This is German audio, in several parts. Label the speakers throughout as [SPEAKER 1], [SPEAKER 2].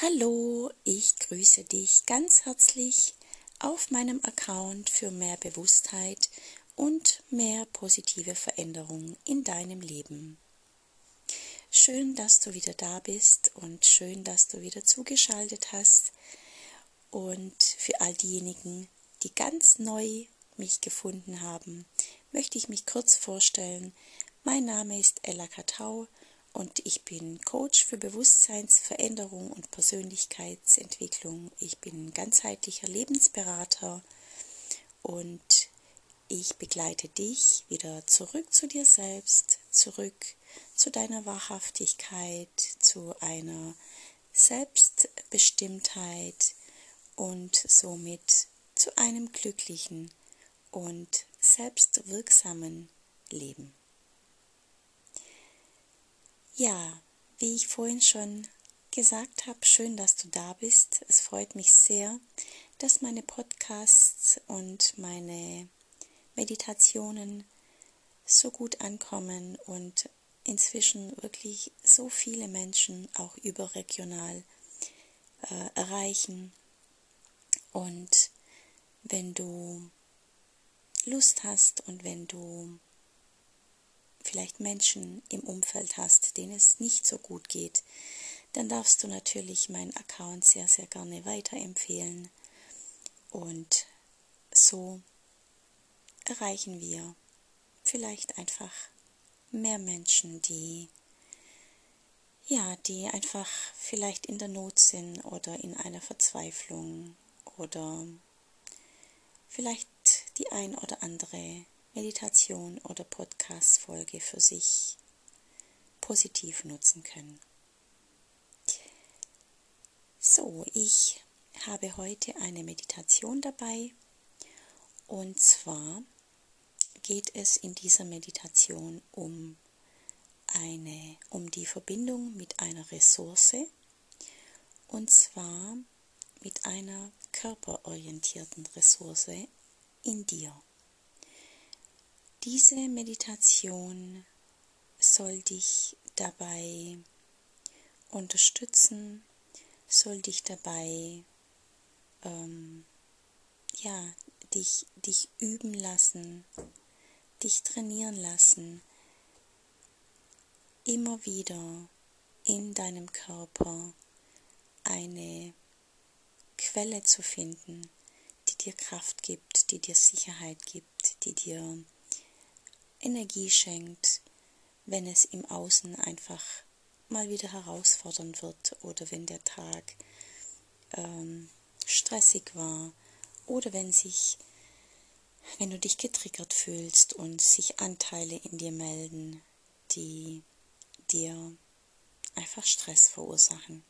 [SPEAKER 1] Hallo, ich grüße dich ganz herzlich auf meinem Account für mehr Bewusstheit und mehr positive Veränderung in deinem Leben. Schön, dass du wieder da bist und schön, dass du wieder zugeschaltet hast. Und für all diejenigen, die ganz neu mich gefunden haben, möchte ich mich kurz vorstellen. Mein Name ist Ella Katau und ich bin Coach für Bewusstseinsveränderung und Persönlichkeitsentwicklung. Ich bin ganzheitlicher Lebensberater und ich begleite dich wieder zurück zu dir selbst, zurück zu deiner Wahrhaftigkeit, zu einer Selbstbestimmtheit und somit zu einem glücklichen und selbstwirksamen Leben. Ja, wie ich vorhin schon gesagt habe, schön, dass du da bist. Es freut mich sehr, dass meine Podcasts und meine Meditationen so gut ankommen und inzwischen wirklich so viele Menschen auch überregional äh, erreichen. Und wenn du Lust hast und wenn du vielleicht Menschen im Umfeld hast, denen es nicht so gut geht, dann darfst du natürlich meinen Account sehr, sehr gerne weiterempfehlen. Und so erreichen wir vielleicht einfach mehr Menschen, die ja, die einfach vielleicht in der Not sind oder in einer Verzweiflung oder vielleicht die ein oder andere Meditation oder Podcast-Folge für sich positiv nutzen können. So, ich habe heute eine Meditation dabei und zwar geht es in dieser Meditation um eine um die Verbindung mit einer Ressource und zwar mit einer körperorientierten Ressource in dir. Diese Meditation soll dich dabei unterstützen, soll dich dabei ähm, ja, dich, dich üben lassen, dich trainieren lassen, immer wieder in deinem Körper eine Quelle zu finden, die dir Kraft gibt, die dir Sicherheit gibt, die dir Energie schenkt, wenn es im Außen einfach mal wieder herausfordernd wird oder wenn der Tag ähm, stressig war oder wenn sich, wenn du dich getriggert fühlst und sich Anteile in dir melden, die dir einfach Stress verursachen.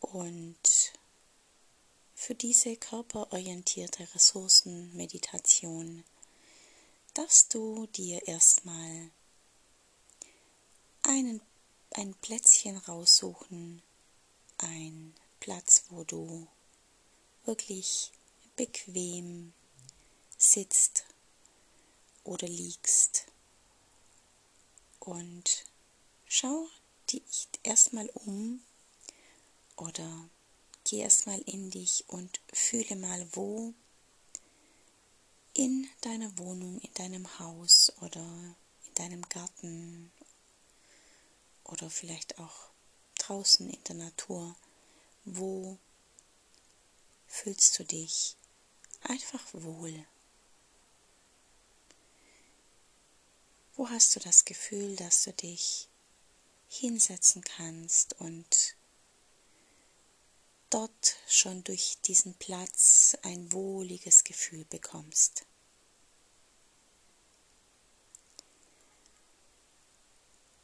[SPEAKER 1] Und für diese körperorientierte Ressourcenmeditation darfst du dir erstmal einen, ein Plätzchen raussuchen, ein Platz, wo du wirklich bequem sitzt oder liegst. Und schau dich erstmal um oder geh erstmal in dich und fühle mal, wo in deiner Wohnung, in deinem Haus oder in deinem Garten oder vielleicht auch draußen in der Natur, wo fühlst du dich einfach wohl? Wo hast du das Gefühl, dass du dich hinsetzen kannst und dort schon durch diesen Platz ein wohliges Gefühl bekommst.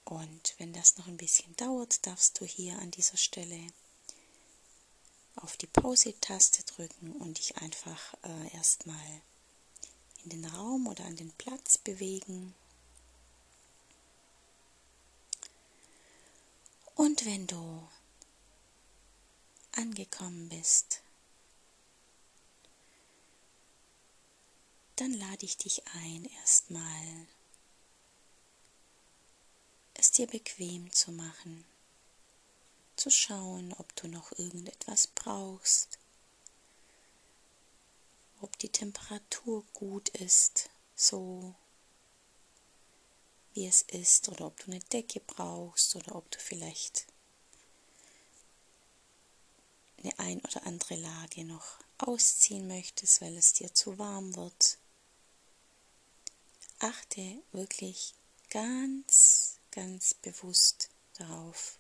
[SPEAKER 1] Und wenn das noch ein bisschen dauert, darfst du hier an dieser Stelle auf die Pause-Taste drücken und dich einfach äh, erstmal in den Raum oder an den Platz bewegen. Und wenn du angekommen bist, dann lade ich dich ein, erstmal es dir bequem zu machen, zu schauen, ob du noch irgendetwas brauchst, ob die Temperatur gut ist, so wie es ist, oder ob du eine Decke brauchst oder ob du vielleicht eine ein oder andere Lage noch ausziehen möchtest, weil es dir zu warm wird. Achte wirklich ganz, ganz bewusst darauf,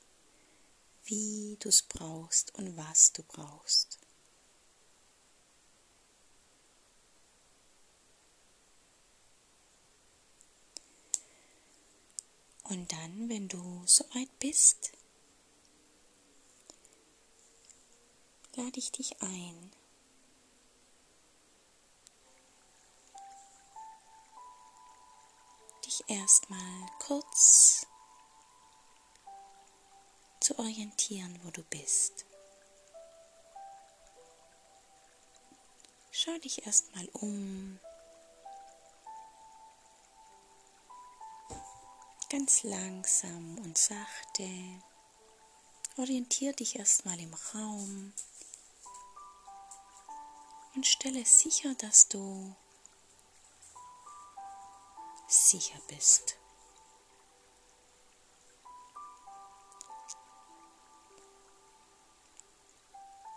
[SPEAKER 1] wie du es brauchst und was du brauchst. Und dann, wenn du soweit bist, lade ich dich ein. Dich erstmal kurz zu orientieren, wo du bist. Schau dich erstmal um. Ganz langsam und sachte. Orientier dich erstmal im Raum und stelle sicher, dass du sicher bist.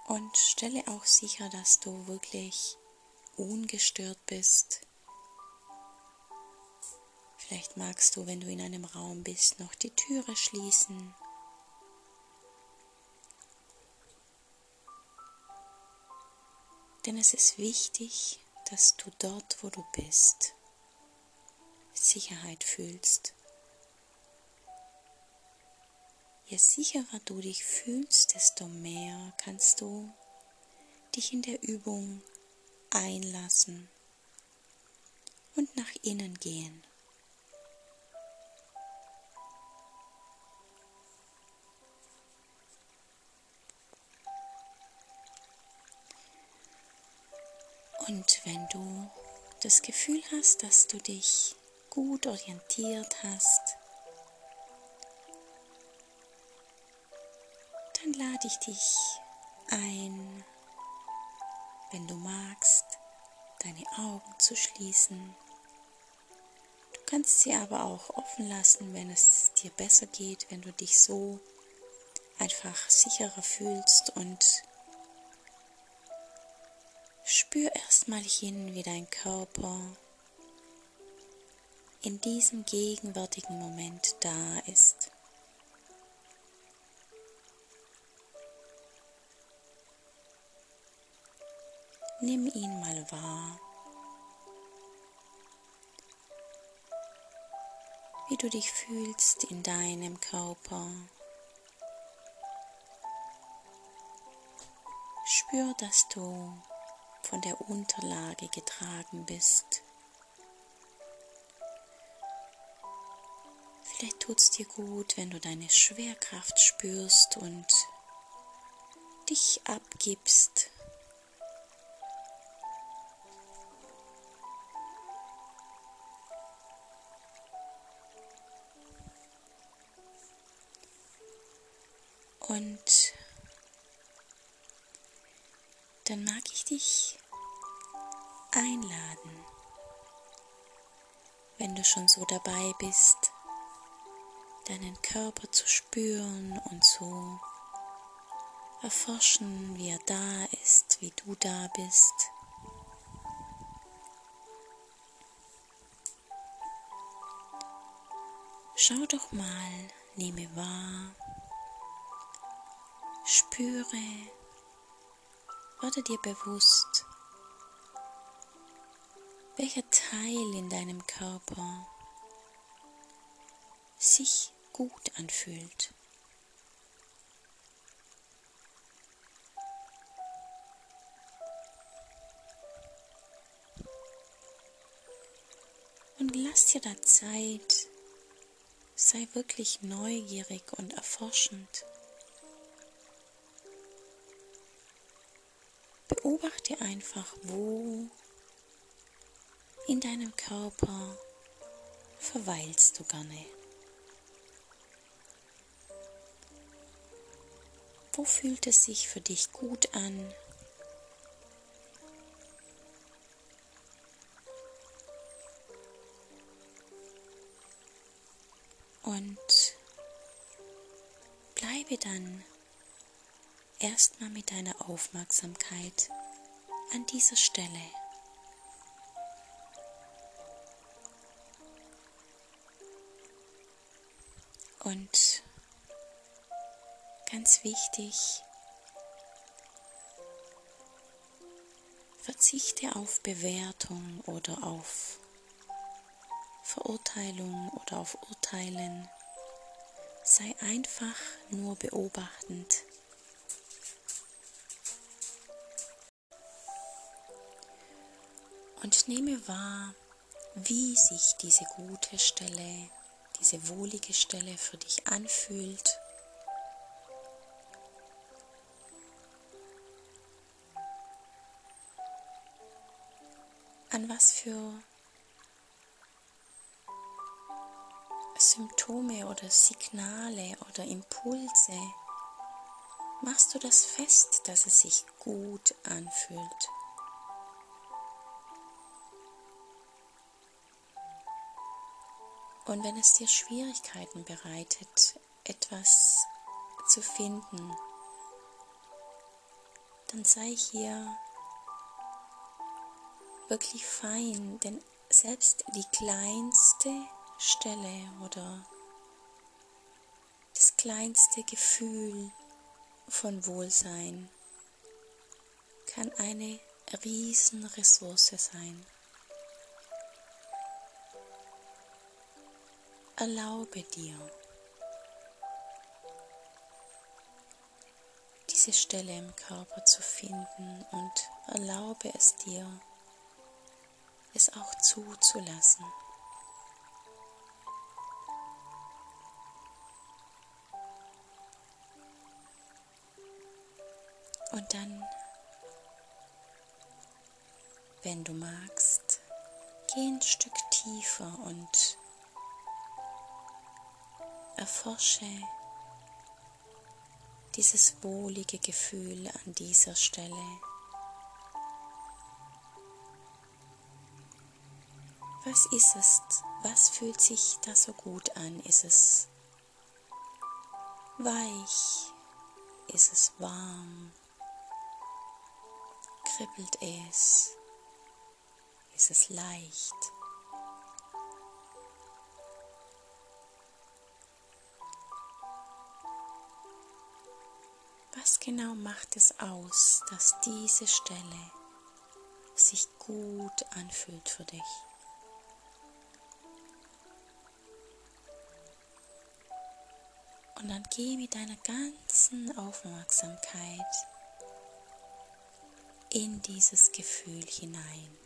[SPEAKER 1] Und stelle auch sicher, dass du wirklich ungestört bist. Vielleicht magst du, wenn du in einem Raum bist, noch die Türe schließen. Denn es ist wichtig, dass du dort, wo du bist, Sicherheit fühlst. Je sicherer du dich fühlst, desto mehr kannst du dich in der Übung einlassen und nach innen gehen. Und wenn du das Gefühl hast, dass du dich gut orientiert hast, dann lade ich dich ein, wenn du magst, deine Augen zu schließen. Du kannst sie aber auch offen lassen, wenn es dir besser geht, wenn du dich so einfach sicherer fühlst und Spür erstmal hin, wie dein Körper in diesem gegenwärtigen Moment da ist. Nimm ihn mal wahr, wie du dich fühlst in deinem Körper. Spür, dass du von der Unterlage getragen bist. Vielleicht tut es dir gut, wenn du deine Schwerkraft spürst und dich abgibst. Und dann mag ich dich einladen, wenn du schon so dabei bist, deinen Körper zu spüren und zu erforschen, wie er da ist, wie du da bist. Schau doch mal, nehme wahr, spüre, werde dir bewusst, welcher Teil in deinem Körper sich gut anfühlt. Und lass dir da Zeit, sei wirklich neugierig und erforschend. Beobachte einfach, wo in deinem Körper verweilst du gerne. Wo fühlt es sich für dich gut an? Und bleibe dann erstmal mit deiner Aufmerksamkeit an dieser Stelle. Und ganz wichtig, verzichte auf Bewertung oder auf Verurteilung oder auf Urteilen. Sei einfach nur beobachtend. Und nehme wahr, wie sich diese gute Stelle diese wohlige Stelle für dich anfühlt. An was für Symptome oder Signale oder Impulse machst du das fest, dass es sich gut anfühlt. Und wenn es dir Schwierigkeiten bereitet, etwas zu finden, dann sei hier wirklich fein, denn selbst die kleinste Stelle oder das kleinste Gefühl von Wohlsein kann eine Riesenressource sein. Erlaube dir, diese Stelle im Körper zu finden und erlaube es dir, es auch zuzulassen. Und dann, wenn du magst, geh ein Stück tiefer und Erforsche dieses wohlige Gefühl an dieser Stelle. Was ist es? Was fühlt sich da so gut an? Ist es weich? Ist es warm? Kribbelt es? Ist es leicht? Genau macht es aus, dass diese Stelle sich gut anfühlt für dich? Und dann geh mit deiner ganzen Aufmerksamkeit in dieses Gefühl hinein.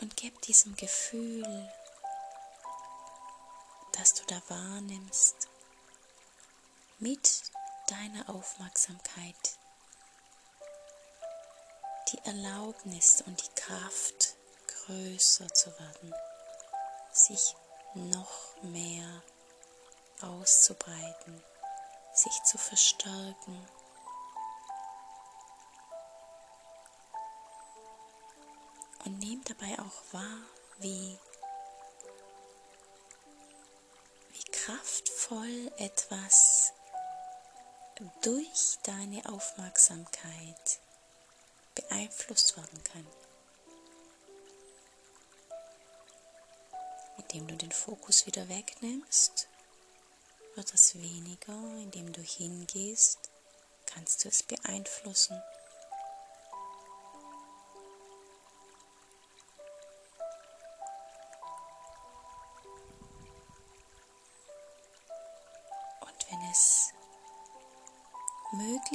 [SPEAKER 1] Und gib diesem Gefühl, das du da wahrnimmst, mit deiner Aufmerksamkeit die Erlaubnis und die Kraft größer zu werden, sich noch mehr auszubreiten, sich zu verstärken. Und nehmt dabei auch wahr, wie, wie kraftvoll etwas durch deine Aufmerksamkeit beeinflusst werden kann. Indem du den Fokus wieder wegnimmst, wird es weniger, indem du hingehst, kannst du es beeinflussen.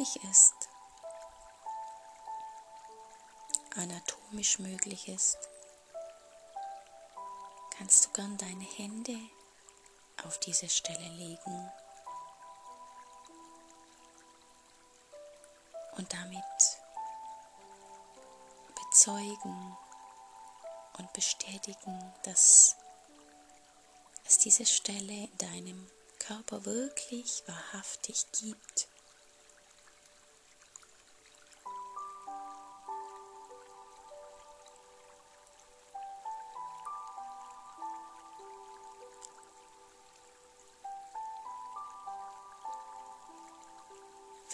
[SPEAKER 1] Möglich ist, anatomisch möglich ist, kannst du gern deine Hände auf diese Stelle legen und damit bezeugen und bestätigen, dass es diese Stelle in deinem Körper wirklich wahrhaftig gibt.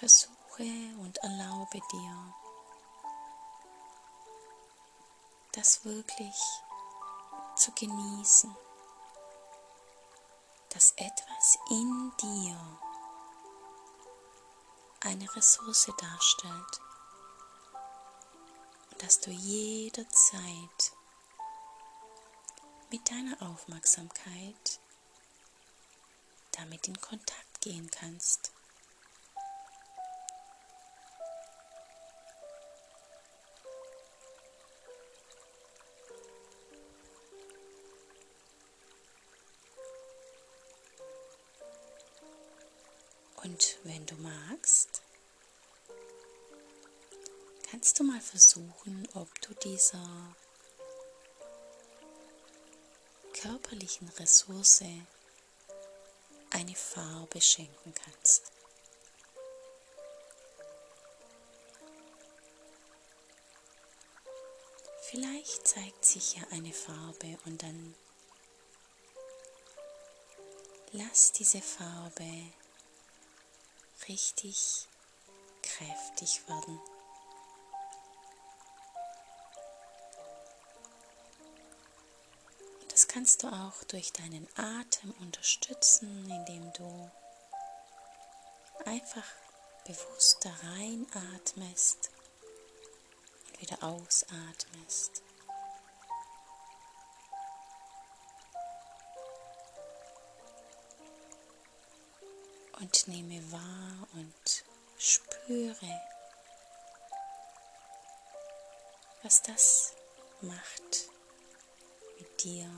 [SPEAKER 1] Versuche und erlaube dir, das wirklich zu genießen, dass etwas in dir eine Ressource darstellt und dass du jederzeit mit deiner Aufmerksamkeit damit in Kontakt gehen kannst. Magst, kannst du mal versuchen, ob du dieser körperlichen Ressource eine Farbe schenken kannst. Vielleicht zeigt sich ja eine Farbe und dann lass diese Farbe richtig kräftig werden. Das kannst du auch durch deinen Atem unterstützen, indem du einfach bewusst da reinatmest und wieder ausatmest. Und nehme wahr und spüre, was das macht mit dir.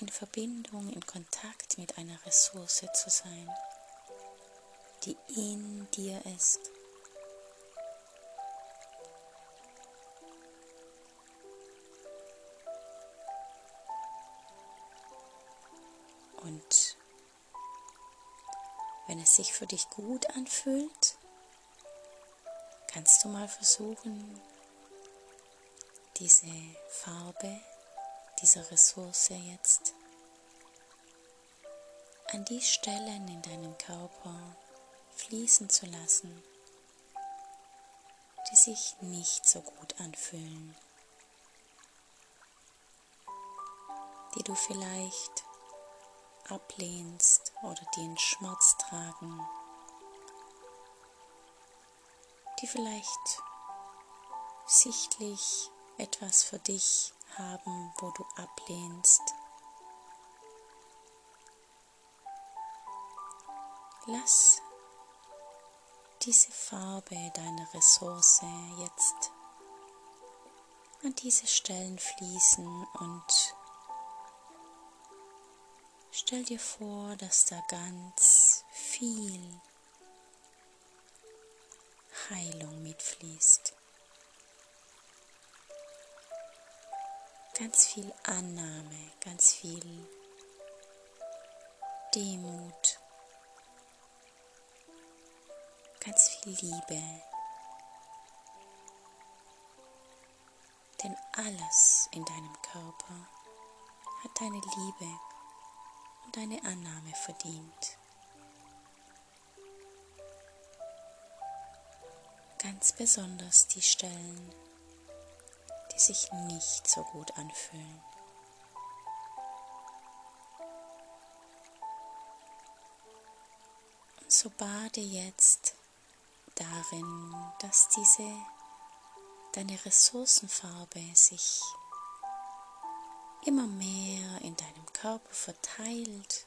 [SPEAKER 1] In Verbindung, in Kontakt mit einer Ressource zu sein, die in dir ist. Und wenn es sich für dich gut anfühlt, kannst du mal versuchen, diese Farbe, diese Ressource jetzt an die Stellen in deinem Körper fließen zu lassen, die sich nicht so gut anfühlen, die du vielleicht ablehnst oder den Schmerz tragen, die vielleicht sichtlich etwas für dich haben, wo du ablehnst. Lass diese Farbe deiner Ressource jetzt an diese Stellen fließen und Stell dir vor, dass da ganz viel Heilung mitfließt. Ganz viel Annahme, ganz viel Demut, ganz viel Liebe. Denn alles in deinem Körper hat deine Liebe und eine Annahme verdient. Ganz besonders die Stellen, die sich nicht so gut anfühlen. Und so bade jetzt darin, dass diese deine Ressourcenfarbe sich immer mehr in deinem Körper verteilt.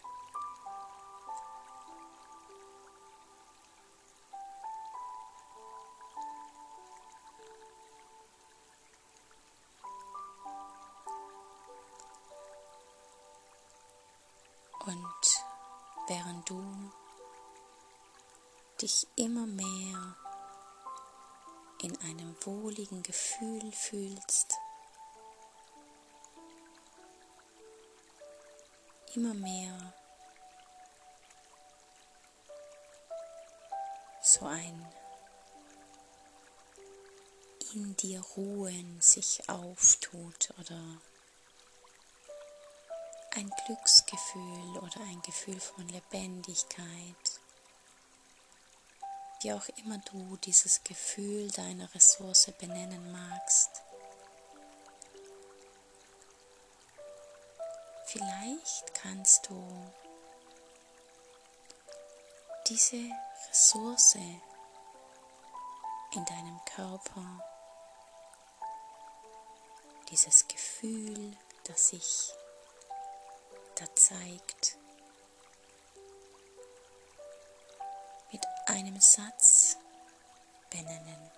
[SPEAKER 1] Und während du dich immer mehr in einem wohligen Gefühl fühlst, immer mehr so ein in dir Ruhen sich auftut oder ein Glücksgefühl oder ein Gefühl von Lebendigkeit, wie auch immer du dieses Gefühl deiner Ressource benennen magst. Vielleicht kannst du diese Ressource in deinem Körper, dieses Gefühl, das sich da zeigt, mit einem Satz benennen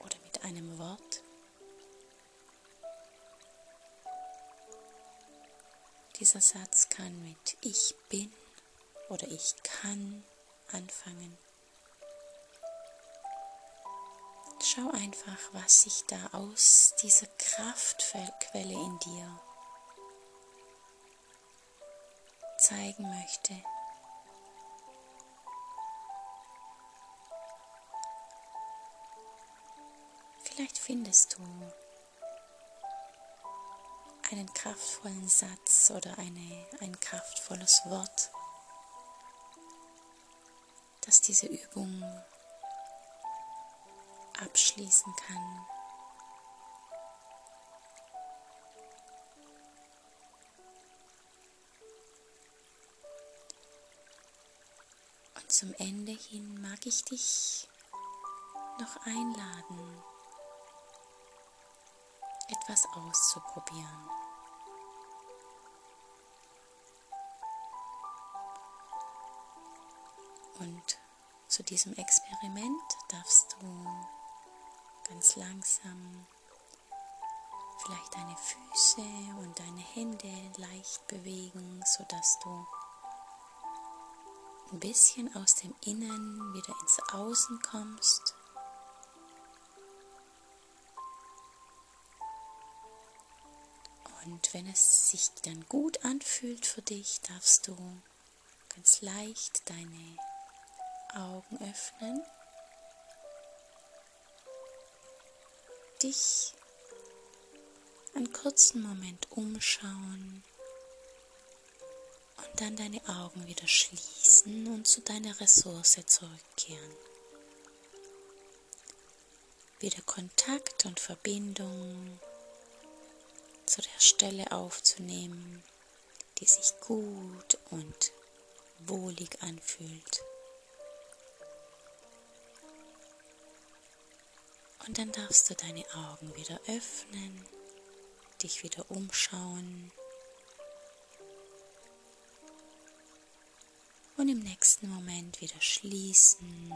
[SPEAKER 1] oder mit einem Wort. Dieser Satz kann mit Ich bin oder Ich kann anfangen. Schau einfach, was sich da aus dieser Kraftquelle in dir zeigen möchte. Vielleicht findest du einen kraftvollen Satz oder eine, ein kraftvolles Wort, das diese Übung abschließen kann. Und zum Ende hin mag ich dich noch einladen, etwas auszuprobieren. Und zu diesem Experiment darfst du ganz langsam vielleicht deine Füße und deine Hände leicht bewegen, sodass du ein bisschen aus dem Innen wieder ins Außen kommst. Und wenn es sich dann gut anfühlt für dich, darfst du ganz leicht deine Augen öffnen, dich einen kurzen Moment umschauen und dann deine Augen wieder schließen und zu deiner Ressource zurückkehren. Wieder Kontakt und Verbindung zu der Stelle aufzunehmen, die sich gut und wohlig anfühlt. Und dann darfst du deine Augen wieder öffnen, dich wieder umschauen und im nächsten Moment wieder schließen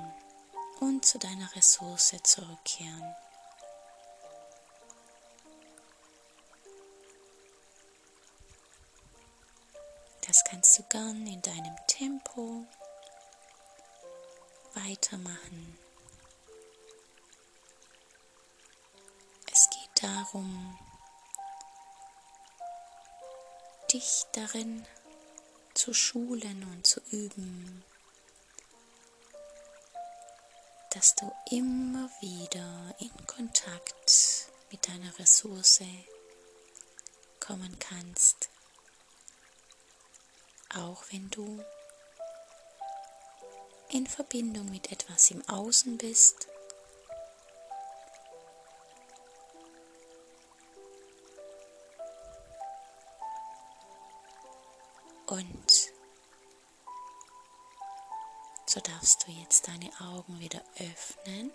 [SPEAKER 1] und zu deiner Ressource zurückkehren. Das kannst du gern in deinem Tempo weitermachen. Darum, dich darin zu schulen und zu üben, dass du immer wieder in Kontakt mit deiner Ressource kommen kannst, auch wenn du in Verbindung mit etwas im Außen bist Und so darfst du jetzt deine Augen wieder öffnen.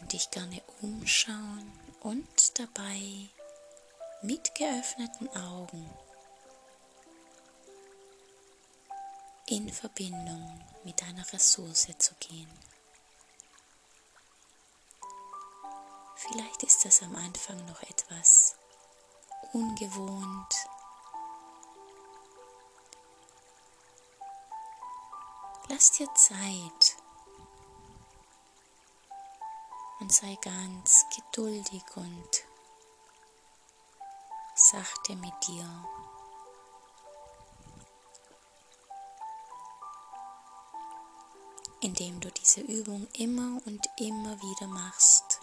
[SPEAKER 1] Und dich gerne umschauen und dabei mit geöffneten Augen in Verbindung mit deiner Ressource zu gehen. Vielleicht ist das am Anfang noch etwas ungewohnt. Lass dir Zeit. Und sei ganz geduldig und sachte mit dir. Indem du diese Übung immer und immer wieder machst,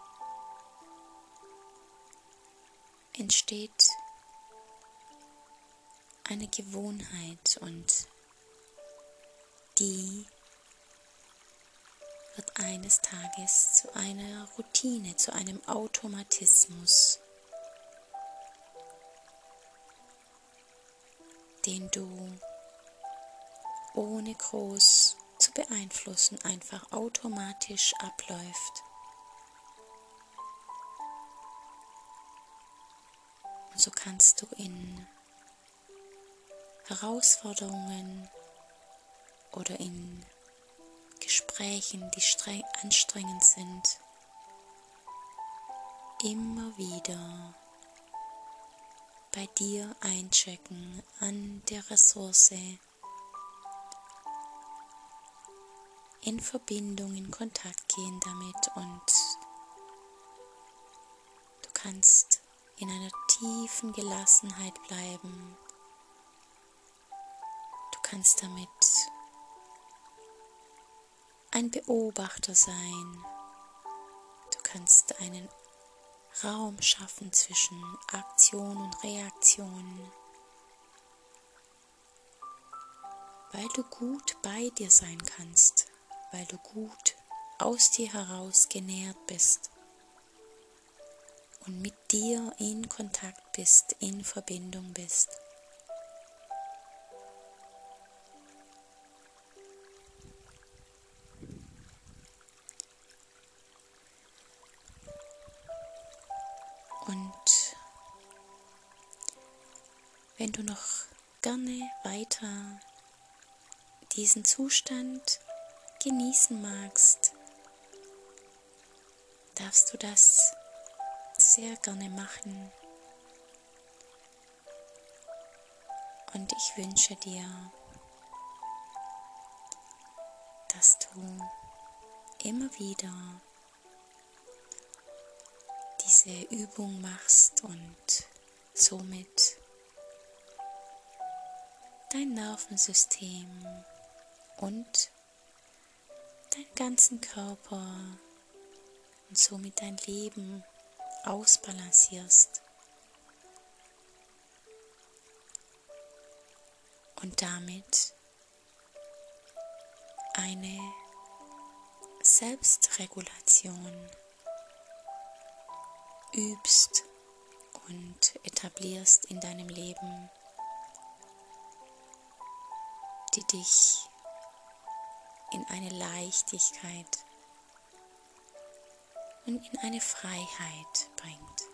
[SPEAKER 1] entsteht eine Gewohnheit und die wird eines Tages zu einer Routine, zu einem Automatismus, den du ohne groß zu beeinflussen einfach automatisch abläuft. Und so kannst du in Herausforderungen oder in Gesprächen, die streng, anstrengend sind, immer wieder bei dir einchecken an der Ressource, in Verbindung, in Kontakt gehen damit und du kannst in einer tiefen Gelassenheit bleiben. Kannst damit ein Beobachter sein. Du kannst einen Raum schaffen zwischen Aktion und Reaktion, weil du gut bei dir sein kannst, weil du gut aus dir heraus genährt bist und mit dir in Kontakt bist, in Verbindung bist. wenn du noch gerne weiter diesen Zustand genießen magst, darfst du das sehr gerne machen. Und ich wünsche dir, dass du immer wieder diese Übung machst und somit dein Nervensystem und deinen ganzen Körper und somit dein Leben ausbalancierst. Und damit eine Selbstregulation übst und etablierst in deinem Leben die dich in eine Leichtigkeit und in eine Freiheit bringt.